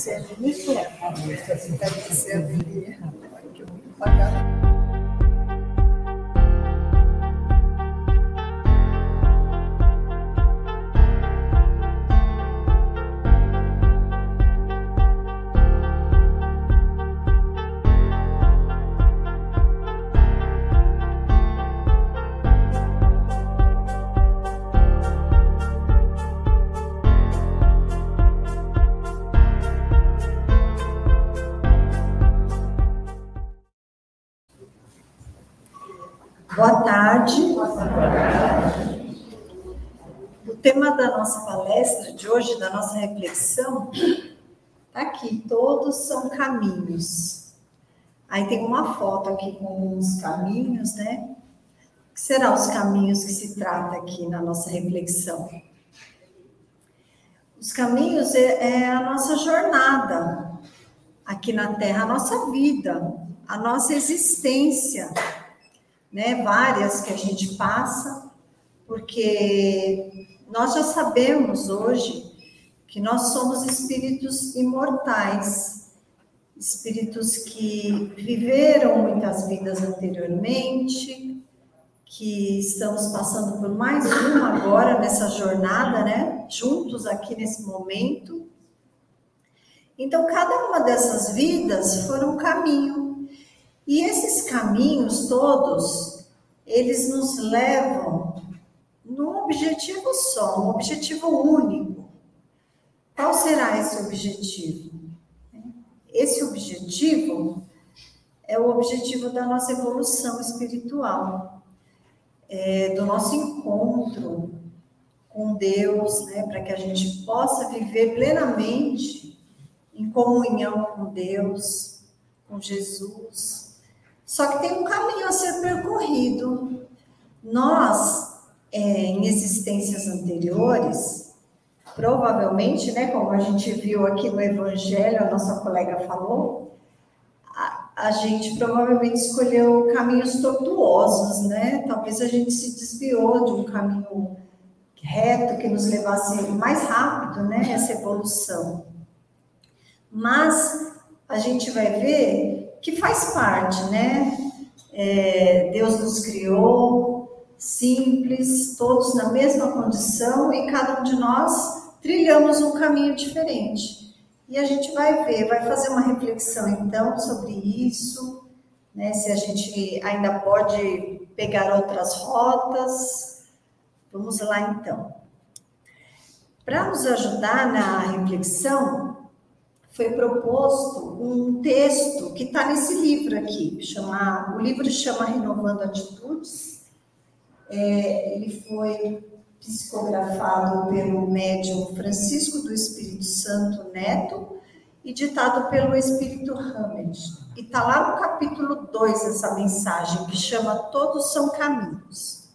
Você me leva. Você deve ser a que eu vou Aí tem uma foto aqui com os caminhos, né? O que serão os caminhos que se trata aqui na nossa reflexão? Os caminhos é, é a nossa jornada aqui na Terra, a nossa vida, a nossa existência né? Várias que a gente passa, porque nós já sabemos hoje que nós somos espíritos imortais, espíritos que viveram muitas vidas anteriormente, que estamos passando por mais uma agora nessa jornada, né? Juntos aqui nesse momento. Então, cada uma dessas vidas foram um caminho e esses caminhos todos, eles nos levam num objetivo só, um objetivo único. Qual será esse objetivo? Esse objetivo é o objetivo da nossa evolução espiritual, é, do nosso encontro com Deus, né, para que a gente possa viver plenamente em comunhão com Deus, com Jesus, só que tem um caminho a ser percorrido. Nós, é, em existências anteriores, provavelmente, né, como a gente viu aqui no Evangelho, a nossa colega falou, a, a gente provavelmente escolheu caminhos tortuosos, né? Talvez a gente se desviou de um caminho reto que nos levasse mais rápido, né, essa evolução. Mas a gente vai ver que faz parte, né? É, Deus nos criou simples, todos na mesma condição e cada um de nós trilhamos um caminho diferente. E a gente vai ver, vai fazer uma reflexão então sobre isso, né? Se a gente ainda pode pegar outras rotas. Vamos lá então. Para nos ajudar na reflexão, foi proposto um texto que está nesse livro aqui, chama, o livro chama Renovando Atitudes. É, ele foi psicografado pelo médium Francisco do Espírito Santo Neto e ditado pelo Espírito Hamed. E está lá no capítulo 2 essa mensagem, que chama Todos são caminhos.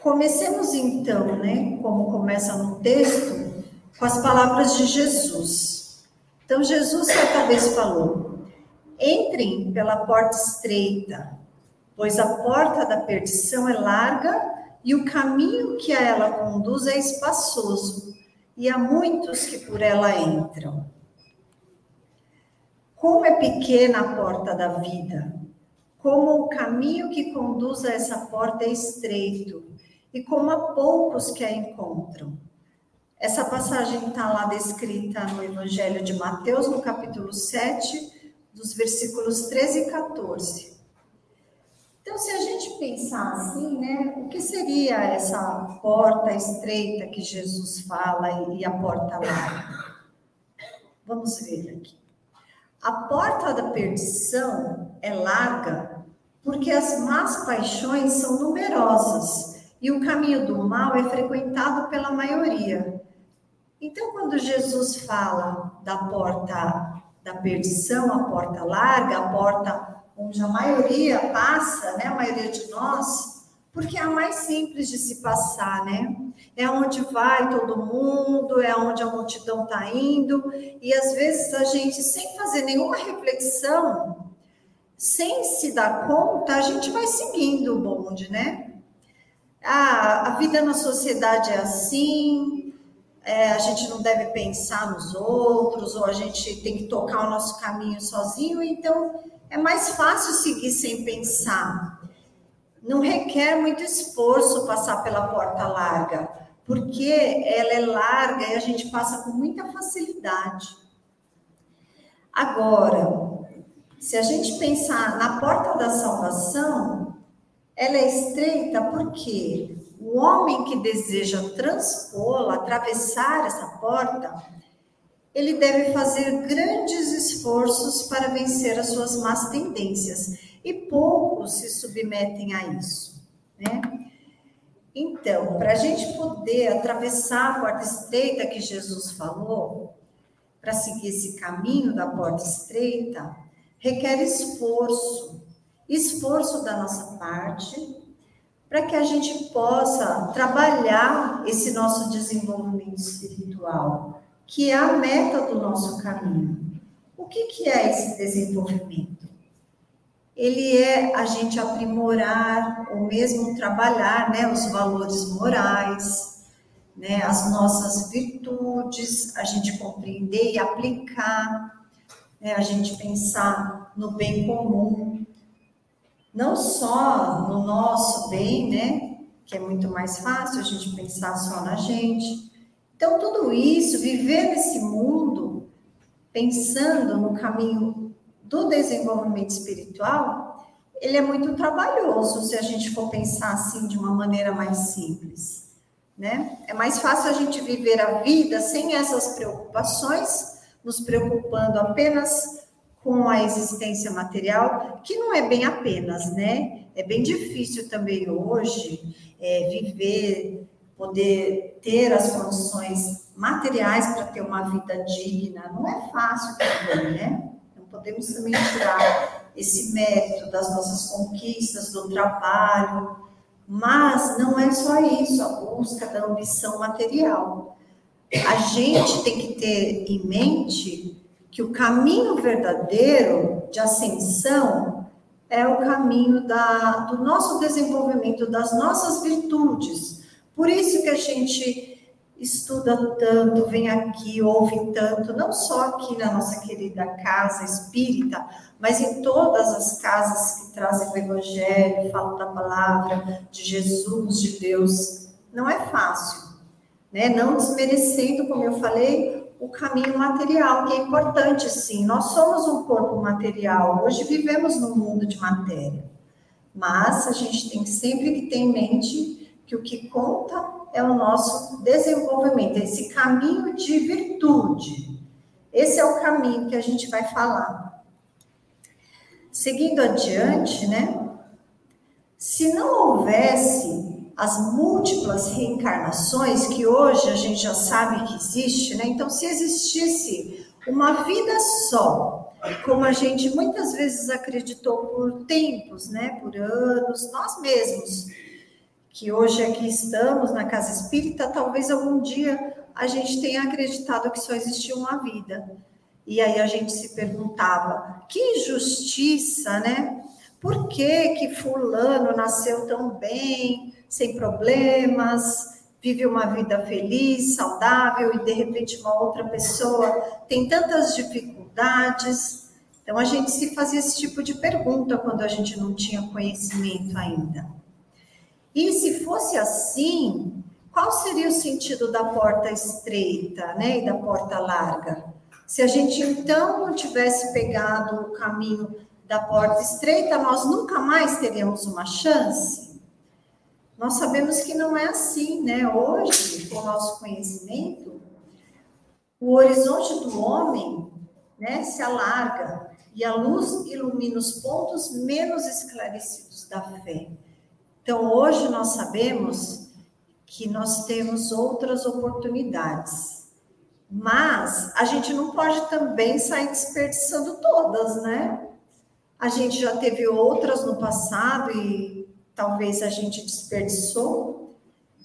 Comecemos então, né, como começa no texto, com as palavras de Jesus. Então, Jesus certa vez falou: Entrem pela porta estreita, pois a porta da perdição é larga e o caminho que a ela conduz é espaçoso, e há muitos que por ela entram. Como é pequena a porta da vida, como o caminho que conduz a essa porta é estreito, e como há poucos que a encontram. Essa passagem está lá descrita no Evangelho de Mateus, no capítulo 7, dos versículos 13 e 14. Então, se a gente pensar assim, né, o que seria essa porta estreita que Jesus fala e a porta larga? Vamos ver aqui. A porta da perdição é larga porque as más paixões são numerosas e o caminho do mal é frequentado pela maioria. Então, quando Jesus fala da porta da perdição, a porta larga, a porta onde a maioria passa, né, a maioria de nós, porque é a mais simples de se passar, né? É onde vai todo mundo, é onde a multidão está indo, e às vezes a gente, sem fazer nenhuma reflexão, sem se dar conta, a gente vai seguindo o bonde, né? Ah, a vida na sociedade é assim, é, a gente não deve pensar nos outros, ou a gente tem que tocar o nosso caminho sozinho, então é mais fácil seguir sem pensar. Não requer muito esforço passar pela porta larga, porque ela é larga e a gente passa com muita facilidade. Agora, se a gente pensar na porta da salvação, ela é estreita porque o homem que deseja transpô-la, atravessar essa porta, ele deve fazer grandes esforços para vencer as suas más tendências, e poucos se submetem a isso, né? Então, para a gente poder atravessar a porta estreita que Jesus falou, para seguir esse caminho da porta estreita, requer esforço, esforço da nossa parte, para que a gente possa trabalhar esse nosso desenvolvimento espiritual, que é a meta do nosso caminho. O que, que é esse desenvolvimento? Ele é a gente aprimorar ou mesmo trabalhar né, os valores morais, né, as nossas virtudes, a gente compreender e aplicar, né, a gente pensar no bem comum, não só no nosso bem, né? Que é muito mais fácil a gente pensar só na gente. Então, tudo isso, viver nesse mundo, pensando no caminho do desenvolvimento espiritual, ele é muito trabalhoso se a gente for pensar assim de uma maneira mais simples, né? É mais fácil a gente viver a vida sem essas preocupações, nos preocupando apenas com a existência material, que não é bem apenas, né? É bem difícil também hoje é, viver, poder ter as condições materiais para ter uma vida digna. Não é fácil também, né? Não podemos também tirar esse mérito das nossas conquistas, do trabalho, mas não é só isso, a busca da ambição material. A gente tem que ter em mente que o caminho verdadeiro de ascensão é o caminho da, do nosso desenvolvimento, das nossas virtudes. Por isso que a gente estuda tanto, vem aqui, ouve tanto, não só aqui na nossa querida casa espírita, mas em todas as casas que trazem o Evangelho, falam da palavra de Jesus, de Deus. Não é fácil, né? Não desmerecendo, como eu falei, o caminho material, que é importante, sim. Nós somos um corpo material, hoje vivemos num mundo de matéria. Mas a gente tem sempre que ter em mente que o que conta é o nosso desenvolvimento, esse caminho de virtude. Esse é o caminho que a gente vai falar. Seguindo adiante, né? Se não houvesse as múltiplas reencarnações que hoje a gente já sabe que existe, né? Então, se existisse uma vida só, como a gente muitas vezes acreditou por tempos, né? Por anos, nós mesmos, que hoje aqui estamos na casa espírita, talvez algum dia a gente tenha acreditado que só existia uma vida. E aí a gente se perguntava: que injustiça, né? Por que que fulano nasceu tão bem? Sem problemas, vive uma vida feliz, saudável e de repente uma outra pessoa tem tantas dificuldades. Então a gente se fazia esse tipo de pergunta quando a gente não tinha conhecimento ainda. E se fosse assim, qual seria o sentido da porta estreita, né, e da porta larga? Se a gente então não tivesse pegado o caminho da porta estreita, nós nunca mais teríamos uma chance? Nós sabemos que não é assim, né? Hoje, com o nosso conhecimento, o horizonte do homem né, se alarga e a luz ilumina os pontos menos esclarecidos da fé. Então, hoje nós sabemos que nós temos outras oportunidades, mas a gente não pode também sair desperdiçando todas, né? A gente já teve outras no passado e talvez a gente desperdiçou,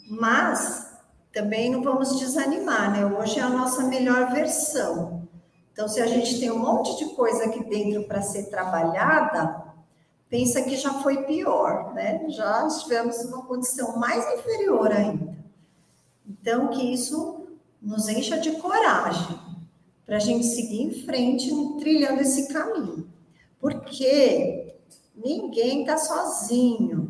mas também não vamos desanimar, né? Hoje é a nossa melhor versão. Então, se a gente tem um monte de coisa aqui dentro para ser trabalhada, pensa que já foi pior, né? Já estivemos numa condição mais inferior ainda. Então, que isso nos encha de coragem para a gente seguir em frente trilhando esse caminho. Porque ninguém está sozinho.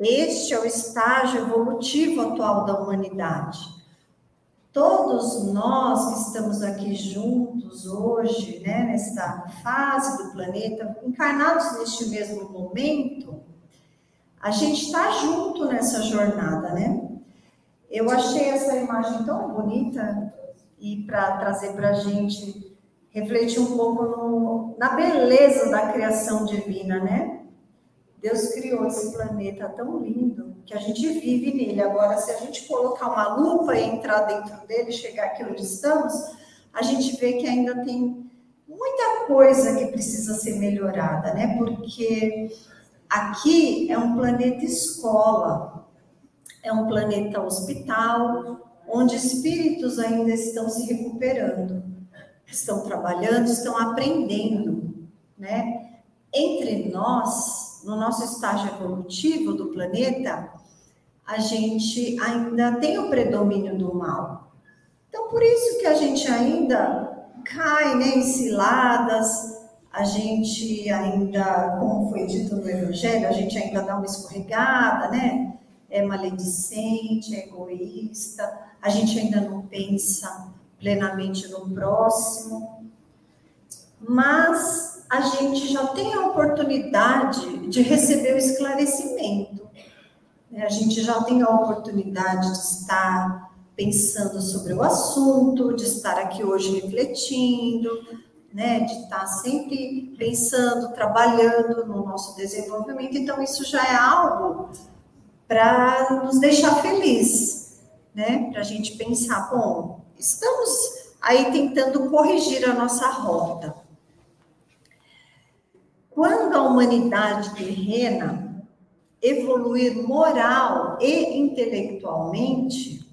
Este é o estágio evolutivo atual da humanidade. Todos nós que estamos aqui juntos hoje, né, nesta fase do planeta, encarnados neste mesmo momento, a gente está junto nessa jornada, né? Eu achei essa imagem tão bonita e para trazer para a gente refletir um pouco no, na beleza da criação divina, né? Deus criou esse planeta tão lindo que a gente vive nele. Agora, se a gente colocar uma lupa e entrar dentro dele, chegar aqui onde estamos, a gente vê que ainda tem muita coisa que precisa ser melhorada, né? Porque aqui é um planeta escola, é um planeta hospital, onde espíritos ainda estão se recuperando, estão trabalhando, estão aprendendo, né? Entre nós, no nosso estágio evolutivo do planeta, a gente ainda tem o predomínio do mal. Então, por isso que a gente ainda cai né, em ciladas, a gente ainda, como foi dito no Evangelho, a gente ainda dá uma escorregada, né? é maledicente, é egoísta, a gente ainda não pensa plenamente no próximo, mas a gente já tem a oportunidade de receber o esclarecimento. Né? A gente já tem a oportunidade de estar pensando sobre o assunto, de estar aqui hoje refletindo, né, de estar sempre pensando, trabalhando no nosso desenvolvimento. Então, isso já é algo para nos deixar feliz, né? Para a gente pensar, bom, estamos aí tentando corrigir a nossa rota. Quando a humanidade terrena evoluir moral e intelectualmente,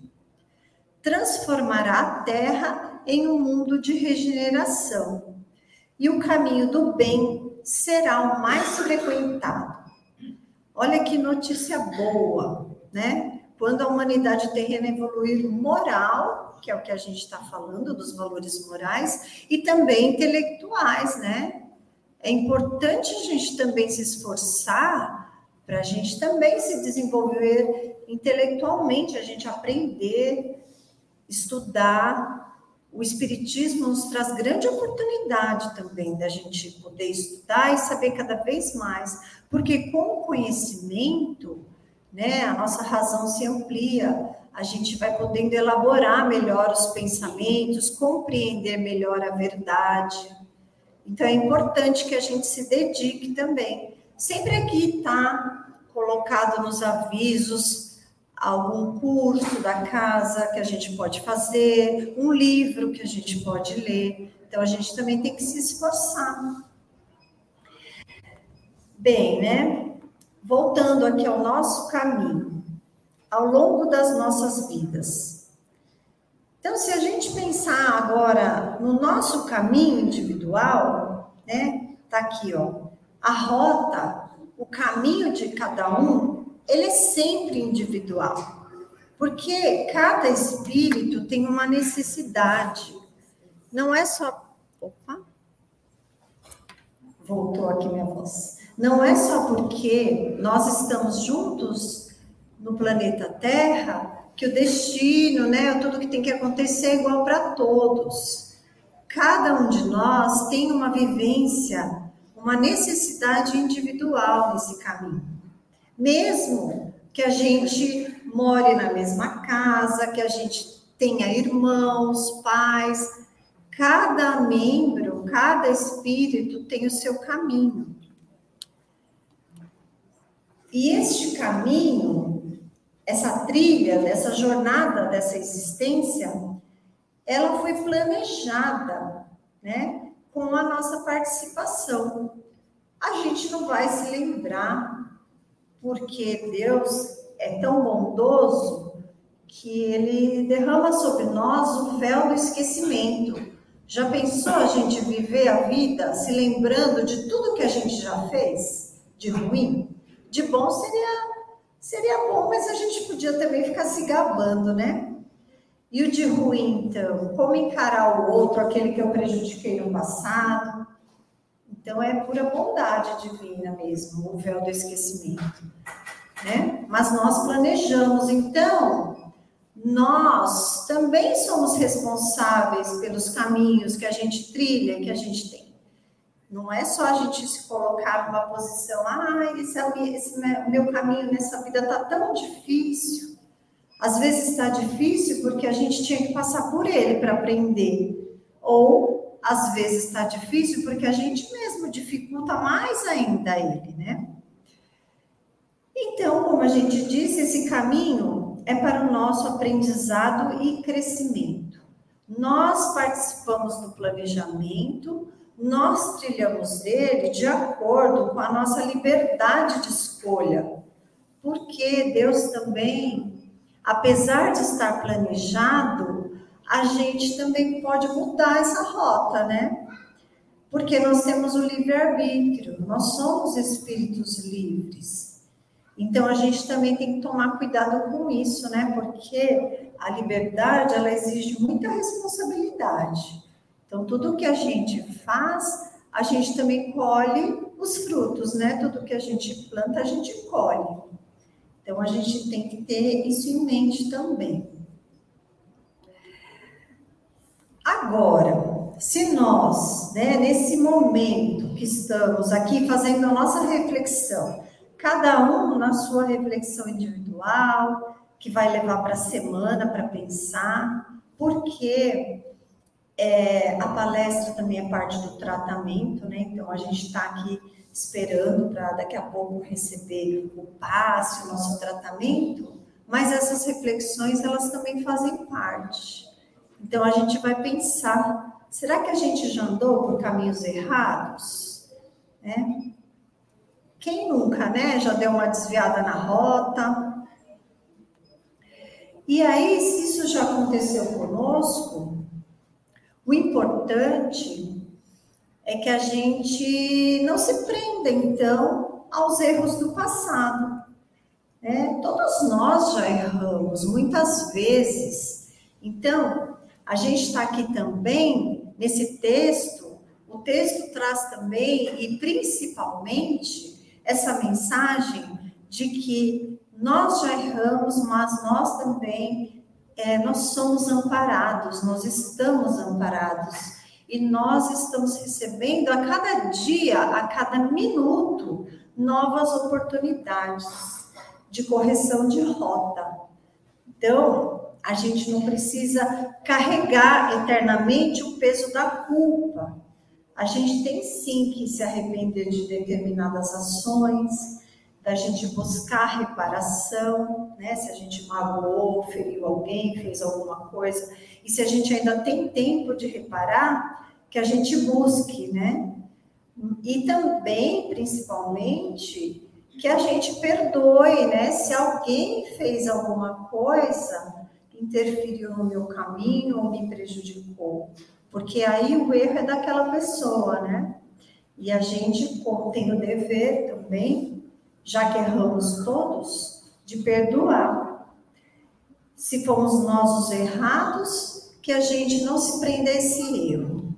transformará a Terra em um mundo de regeneração e o caminho do bem será o mais frequentado. Olha que notícia boa, né? Quando a humanidade terrena evoluir moral, que é o que a gente está falando, dos valores morais, e também intelectuais, né? É importante a gente também se esforçar para a gente também se desenvolver intelectualmente, a gente aprender, estudar, o Espiritismo nos traz grande oportunidade também da gente poder estudar e saber cada vez mais, porque com o conhecimento, né, a nossa razão se amplia, a gente vai podendo elaborar melhor os pensamentos, compreender melhor a verdade. Então é importante que a gente se dedique também. Sempre aqui está colocado nos avisos algum curso da casa que a gente pode fazer, um livro que a gente pode ler. Então a gente também tem que se esforçar. Bem, né? Voltando aqui ao nosso caminho, ao longo das nossas vidas. Então, se a gente pensar agora no nosso caminho individual, né? Tá aqui, ó. A rota, o caminho de cada um ele é sempre individual, porque cada espírito tem uma necessidade. Não é só. Opa! Voltou aqui minha voz. Não é só porque nós estamos juntos no planeta Terra que o destino, né, tudo que tem que acontecer é igual para todos. Cada um de nós tem uma vivência, uma necessidade individual nesse caminho. Mesmo que a gente more na mesma casa, que a gente tenha irmãos, pais, cada membro, cada espírito tem o seu caminho. E este caminho, essa trilha, essa jornada dessa existência, ela foi planejada, né, com a nossa participação. A gente não vai se lembrar porque Deus é tão bondoso que ele derrama sobre nós o véu do esquecimento. Já pensou a gente viver a vida se lembrando de tudo que a gente já fez de ruim? De bom seria seria bom, mas a gente podia também ficar se gabando, né? E o de ruim, então, como encarar o outro, aquele que eu prejudiquei no passado? Então é pura bondade divina mesmo, o véu do esquecimento, né? Mas nós planejamos, então, nós também somos responsáveis pelos caminhos que a gente trilha, que a gente tem. Não é só a gente se colocar numa posição, ah, esse, é esse meu caminho nessa vida está tão difícil. Às vezes está difícil porque a gente tinha que passar por ele para aprender. Ou às vezes está difícil porque a gente mesmo dificulta mais ainda ele, né? Então, como a gente disse, esse caminho é para o nosso aprendizado e crescimento. Nós participamos do planejamento, nós trilhamos dele de acordo com a nossa liberdade de escolha. Porque Deus também, apesar de estar planejado, a gente também pode mudar essa rota, né? Porque nós temos o livre-arbítrio, nós somos espíritos livres. Então a gente também tem que tomar cuidado com isso, né? Porque a liberdade ela exige muita responsabilidade. Então tudo que a gente faz, a gente também colhe os frutos, né? Tudo que a gente planta, a gente colhe. Então a gente tem que ter isso em mente também. Agora, se nós, né, nesse momento que estamos aqui fazendo a nossa reflexão, cada um na sua reflexão individual, que vai levar para a semana para pensar, porque é, a palestra também é parte do tratamento, né? Então a gente está aqui esperando para daqui a pouco receber o passe, o nosso tratamento, mas essas reflexões elas também fazem parte. Então a gente vai pensar: será que a gente já andou por caminhos errados? Né? Quem nunca, né? Já deu uma desviada na rota. E aí, se isso já aconteceu conosco, o importante é que a gente não se prenda, então, aos erros do passado. Né? Todos nós já erramos, muitas vezes. Então, a gente está aqui também, nesse texto, o texto traz também, e principalmente, essa mensagem de que nós já erramos, mas nós também, é, nós somos amparados, nós estamos amparados. E nós estamos recebendo a cada dia, a cada minuto, novas oportunidades de correção de rota. Então, a gente não precisa carregar eternamente o peso da culpa. A gente tem sim que se arrepender de determinadas ações, da gente buscar reparação, né? Se a gente magoou, feriu alguém, fez alguma coisa, e se a gente ainda tem tempo de reparar, que a gente busque, né? E também, principalmente, que a gente perdoe, né? Se alguém fez alguma coisa, interferiu no meu caminho ou me prejudicou. Porque aí o erro é daquela pessoa, né? E a gente tem o dever também, já que erramos todos, de perdoar. Se fomos nós os errados, que a gente não se prenda a esse erro.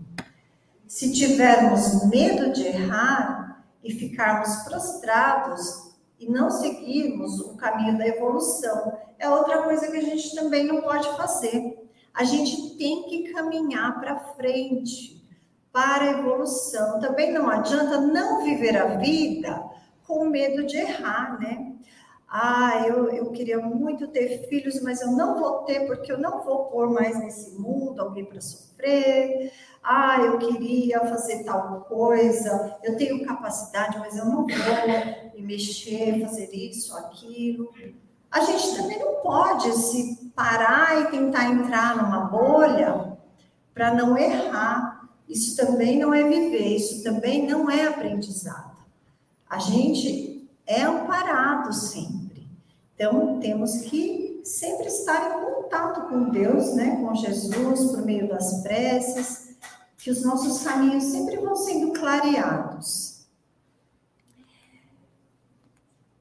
Se tivermos medo de errar e ficarmos prostrados, e não seguirmos o caminho da evolução. É outra coisa que a gente também não pode fazer. A gente tem que caminhar para frente, para a evolução. Também não adianta não viver a vida com medo de errar, né? Ah, eu, eu queria muito ter filhos, mas eu não vou ter porque eu não vou pôr mais nesse mundo alguém para sofrer. Ah, eu queria fazer tal coisa, eu tenho capacidade, mas eu não vou me mexer, fazer isso, aquilo. A gente também não pode se parar e tentar entrar numa bolha para não errar. Isso também não é viver, isso também não é aprendizado. A gente é amparado sempre. Então, temos que sempre estar em contato com Deus, né, com Jesus, por meio das preces, que os nossos caminhos sempre vão sendo clareados.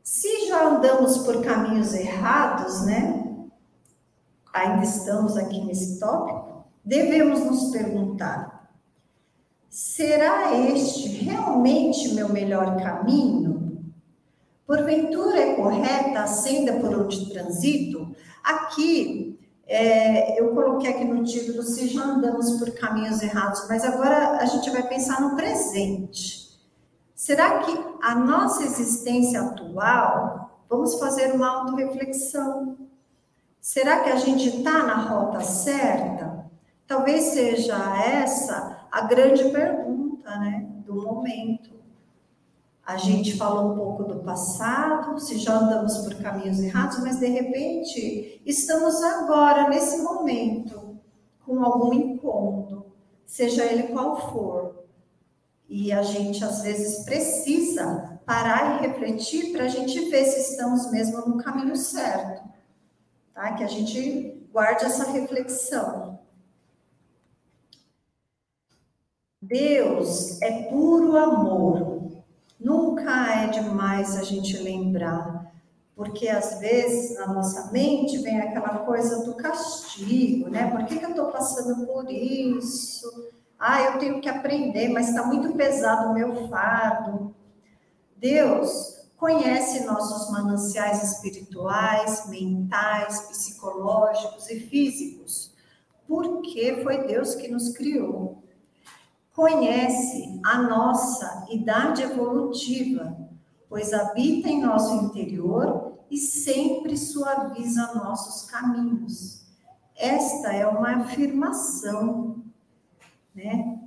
Se já andamos por caminhos errados, né, ainda estamos aqui nesse tópico, devemos nos perguntar: será este realmente meu melhor caminho? Porventura é correta a senda por onde transito? Aqui, é, eu coloquei aqui no título se já andamos por caminhos errados, mas agora a gente vai pensar no presente. Será que a nossa existência atual, vamos fazer uma autorreflexão, Será que a gente está na rota certa? Talvez seja essa a grande pergunta, né, do momento. A gente falou um pouco do passado, se já andamos por caminhos errados, mas de repente estamos agora, nesse momento, com algum incômodo, seja ele qual for. E a gente às vezes precisa parar e refletir para a gente ver se estamos mesmo no caminho certo tá? Que a gente guarde essa reflexão. Deus é puro amor. Nunca é demais a gente lembrar, porque às vezes na nossa mente vem aquela coisa do castigo, né? Por que, que eu estou passando por isso? Ah, eu tenho que aprender, mas está muito pesado o meu fardo. Deus conhece nossos mananciais espirituais, mentais, psicológicos e físicos, porque foi Deus que nos criou. Conhece a nossa idade evolutiva, pois habita em nosso interior e sempre suaviza nossos caminhos. Esta é uma afirmação, né?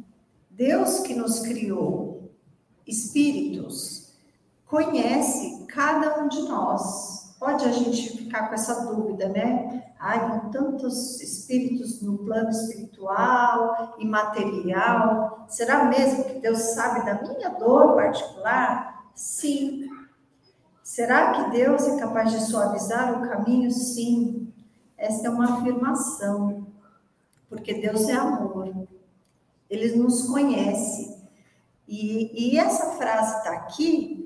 Deus que nos criou, espíritos, conhece cada um de nós. Pode a gente ficar com essa dúvida, né? Ai, com tantos espíritos no plano espiritual e material, será mesmo que Deus sabe da minha dor particular? Sim. Será que Deus é capaz de suavizar o caminho? Sim. Essa é uma afirmação, porque Deus é amor. Ele nos conhece. E, e essa frase está aqui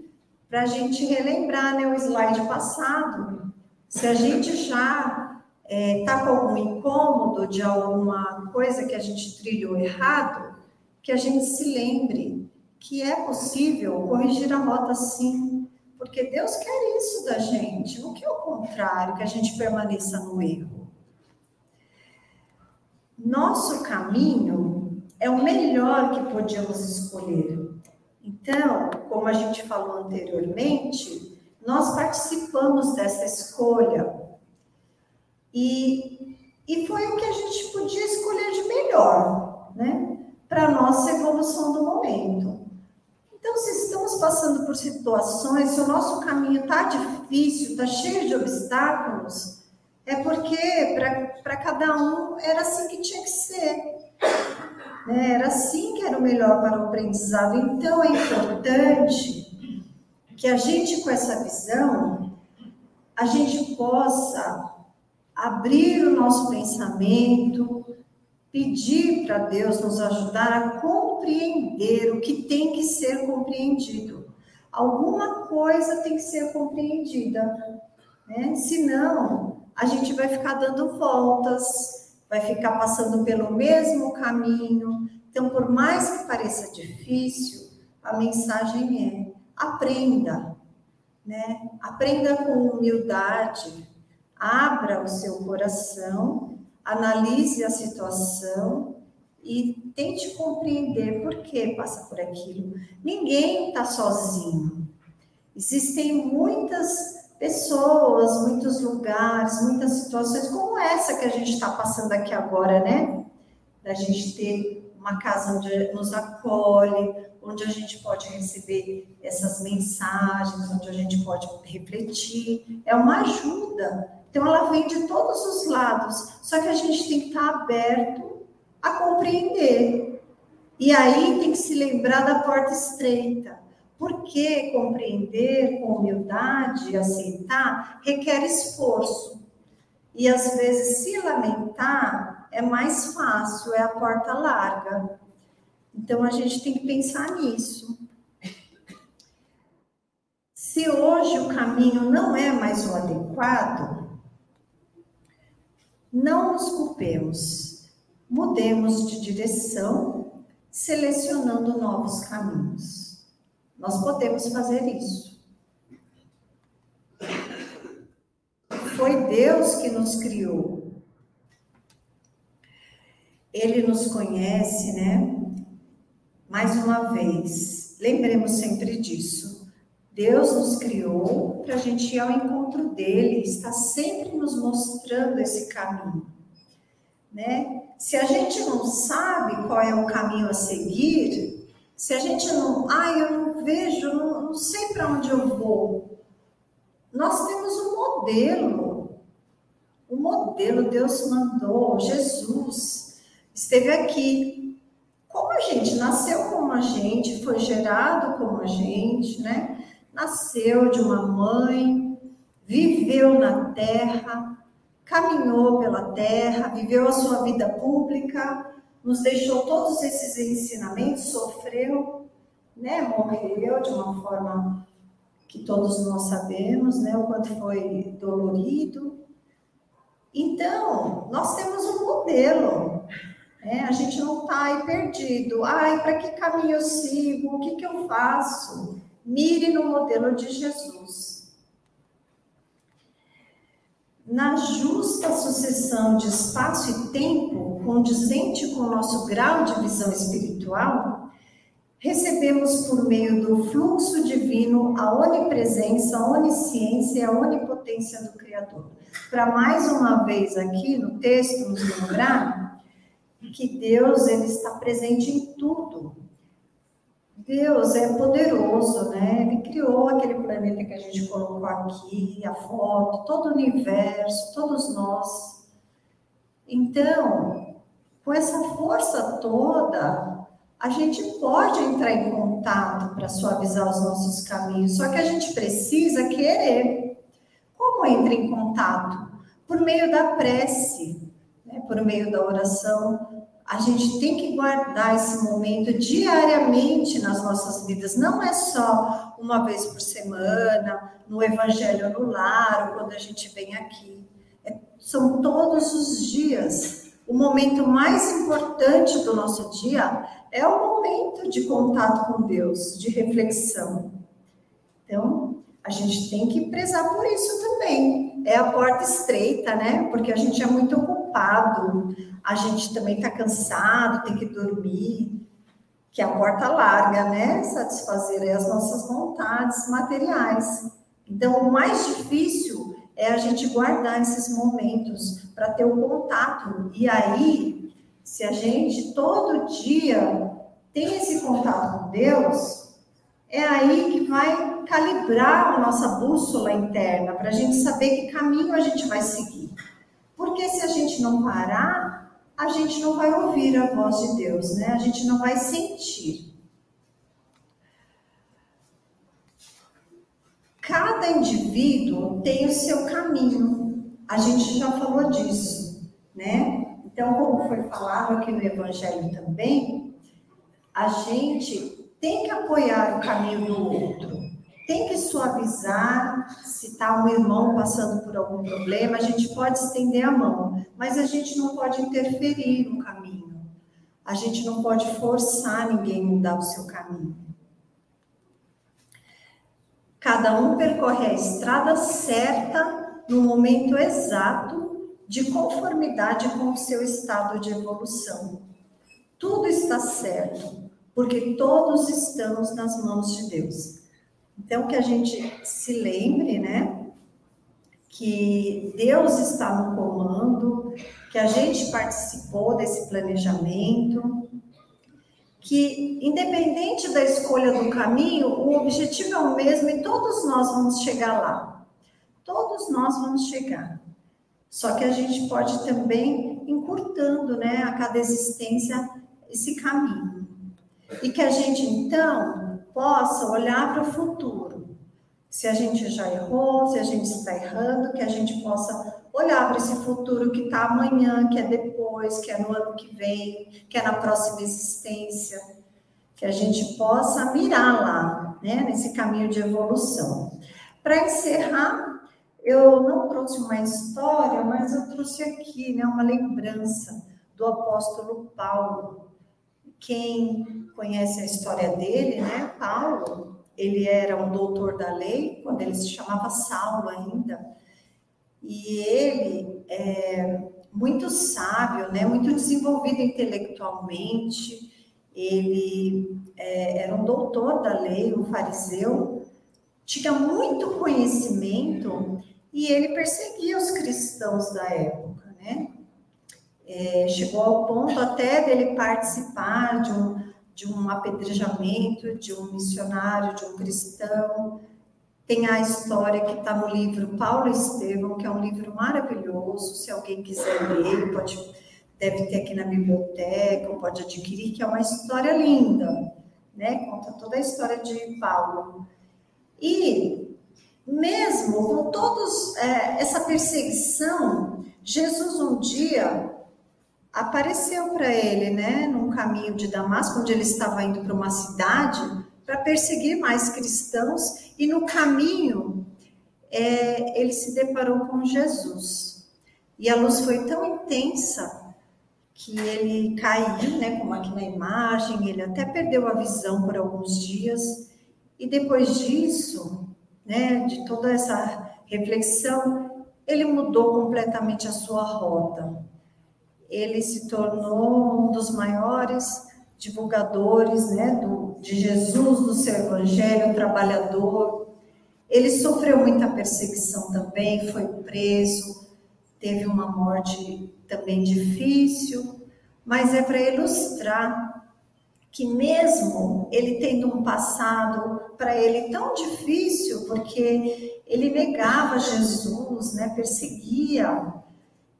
para a gente relembrar né, o slide passado. Se a gente já está é, tá com algum incômodo de alguma coisa que a gente trilhou errado, que a gente se lembre que é possível corrigir a rota sim, porque Deus quer isso da gente, não quer o contrário, que a gente permaneça no erro. Nosso caminho é o melhor que podíamos escolher. Então, como a gente falou anteriormente, nós participamos dessa escolha e, e foi o que a gente podia escolher de melhor, né? Para nossa evolução do momento. Então, se estamos passando por situações, se o nosso caminho está difícil, está cheio de obstáculos, é porque para cada um era assim que tinha que ser. Né? Era assim que era o melhor para o aprendizado. Então é importante que a gente, com essa visão, a gente possa abrir o nosso pensamento, pedir para Deus nos ajudar a compreender o que tem que ser compreendido. Alguma coisa tem que ser compreendida, né? Senão, a gente vai ficar dando voltas, vai ficar passando pelo mesmo caminho. Então, por mais que pareça difícil, a mensagem é: aprenda, né? Aprenda com humildade, abra o seu coração, analise a situação e tente compreender por que passa por aquilo. Ninguém está sozinho. Existem muitas pessoas, muitos lugares, muitas situações como essa que a gente está passando aqui agora, né? Da gente ter uma casa onde nos acolhe, onde a gente pode receber essas mensagens, onde a gente pode refletir. É uma ajuda. Então, ela vem de todos os lados, só que a gente tem que estar aberto a compreender. E aí tem que se lembrar da porta estreita porque compreender com humildade aceitar requer esforço. E às vezes se lamentar é mais fácil, é a porta larga. Então a gente tem que pensar nisso. Se hoje o caminho não é mais o adequado, Não nos culpemos, mudemos de direção, selecionando novos caminhos. Nós podemos fazer isso. Foi Deus que nos criou. Ele nos conhece, né? Mais uma vez, lembremos sempre disso. Deus nos criou para a gente ir ao encontro dele, está sempre nos mostrando esse caminho, né? Se a gente não sabe qual é o caminho a seguir, se a gente não, ah, eu não vejo, não, não sei para onde eu vou, nós temos um modelo, o um modelo Deus mandou, Jesus esteve aqui. Como a gente nasceu como a gente, foi gerado como a gente, né? nasceu de uma mãe, viveu na terra, caminhou pela terra, viveu a sua vida pública, nos deixou todos esses ensinamentos, sofreu, né, morreu de uma forma que todos nós sabemos, né, o quanto foi dolorido. Então, nós temos um modelo, né? A gente não está aí perdido. Ai, para que caminho eu sigo? O que, que eu faço? Mire no modelo de Jesus. Na justa sucessão de espaço e tempo, condizente com o nosso grau de visão espiritual, recebemos por meio do fluxo divino a onipresença, a onisciência e a onipotência do Criador. Para mais uma vez aqui no texto nos lembrar que Deus ele está presente em tudo. Deus é poderoso, né? Ele criou aquele planeta que a gente colocou aqui, a foto, todo o universo, todos nós. Então, com essa força toda, a gente pode entrar em contato para suavizar os nossos caminhos, só que a gente precisa querer. Como entra em contato? Por meio da prece, né? por meio da oração, a gente tem que guardar esse momento diariamente nas nossas vidas. Não é só uma vez por semana, no Evangelho no lar, ou quando a gente vem aqui. É, são todos os dias. O momento mais importante do nosso dia é o momento de contato com Deus, de reflexão. Então, a gente tem que prezar por isso também. É a porta estreita, né? Porque a gente é muito ocupado, a gente também está cansado, tem que dormir, que a porta larga, né? Satisfazer as nossas vontades materiais. Então, o mais difícil é a gente guardar esses momentos para ter o um contato. E aí, se a gente todo dia tem esse contato com Deus, é aí que vai calibrar a nossa bússola interna para a gente saber que caminho a gente vai seguir. Porque se a gente não parar, a gente não vai ouvir a voz de Deus, né? A gente não vai sentir. Cada indivíduo tem o seu caminho. A gente já falou disso, né? Então, como foi falado aqui no Evangelho também, a gente tem que apoiar o caminho do outro tem que suavizar. Se está um irmão passando por algum problema, a gente pode estender a mão, mas a gente não pode interferir no caminho. A gente não pode forçar ninguém a mudar o seu caminho. Cada um percorre a estrada certa no momento exato de conformidade com o seu estado de evolução. Tudo está certo, porque todos estamos nas mãos de Deus. Então, que a gente se lembre, né? Que Deus está no comando, que a gente participou desse planejamento, que independente da escolha do caminho, o objetivo é o mesmo e todos nós vamos chegar lá. Todos nós vamos chegar. Só que a gente pode também encurtando, né, a cada existência esse caminho. E que a gente então possa olhar para o futuro. Se a gente já errou, se a gente está errando, que a gente possa olhar para esse futuro que está amanhã, que é depois, que é no ano que vem, que é na próxima existência, que a gente possa mirar lá, né, nesse caminho de evolução. Para encerrar, eu não trouxe uma história, mas eu trouxe aqui né, uma lembrança do apóstolo Paulo. Quem conhece a história dele, né? Paulo, ele era um doutor da lei, quando ele se chamava Saulo ainda. E ele é muito sábio, né? Muito desenvolvido intelectualmente. Ele é, era um doutor da lei, um fariseu, tinha muito conhecimento e ele perseguia os cristãos da época, né? É, chegou ao ponto até dele participar de um, de um apedrejamento de um missionário, de um cristão. Tem a história que está no livro Paulo Estevão, que é um livro maravilhoso. Se alguém quiser ler, pode, deve ter aqui na biblioteca, pode adquirir, que é uma história linda, né? Conta toda a história de Paulo. E mesmo com todos é, essa perseguição, Jesus um dia apareceu para ele, né, num caminho de Damasco, onde ele estava indo para uma cidade para perseguir mais cristãos, e no caminho é, ele se deparou com Jesus. E a luz foi tão intensa que ele caiu, né, como aqui na imagem, ele até perdeu a visão por alguns dias. E depois disso, né, de toda essa reflexão, ele mudou completamente a sua rota. Ele se tornou um dos maiores divulgadores né, do, de Jesus, do seu evangelho, trabalhador. Ele sofreu muita perseguição também, foi preso, teve uma morte também difícil, mas é para ilustrar que mesmo ele tendo um passado para ele tão difícil, porque ele negava Jesus, né, perseguia,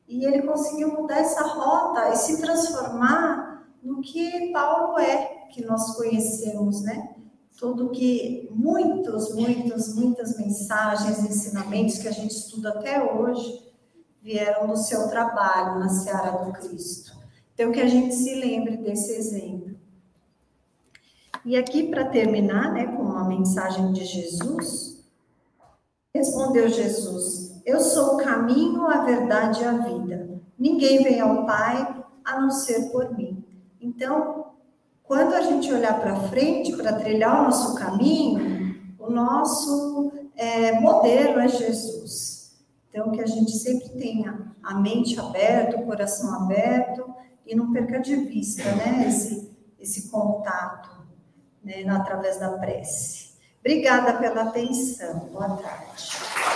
e ele conseguiu mudar essa rota e se transformar no que Paulo é, que nós conhecemos, né? Tudo que muitos, muitas, muitas mensagens, ensinamentos que a gente estuda até hoje vieram do seu trabalho na seara do Cristo. Então que a gente se lembre desse exemplo. E aqui, para terminar, né, com uma mensagem de Jesus, respondeu Jesus: Eu sou o caminho, a verdade e a vida. Ninguém vem ao Pai a não ser por mim. Então, quando a gente olhar para frente, para trilhar o nosso caminho, o nosso é, modelo é Jesus. Então, que a gente sempre tenha a mente aberta, o coração aberto e não perca de vista né, esse, esse contato né, através da prece. Obrigada pela atenção. Boa tarde.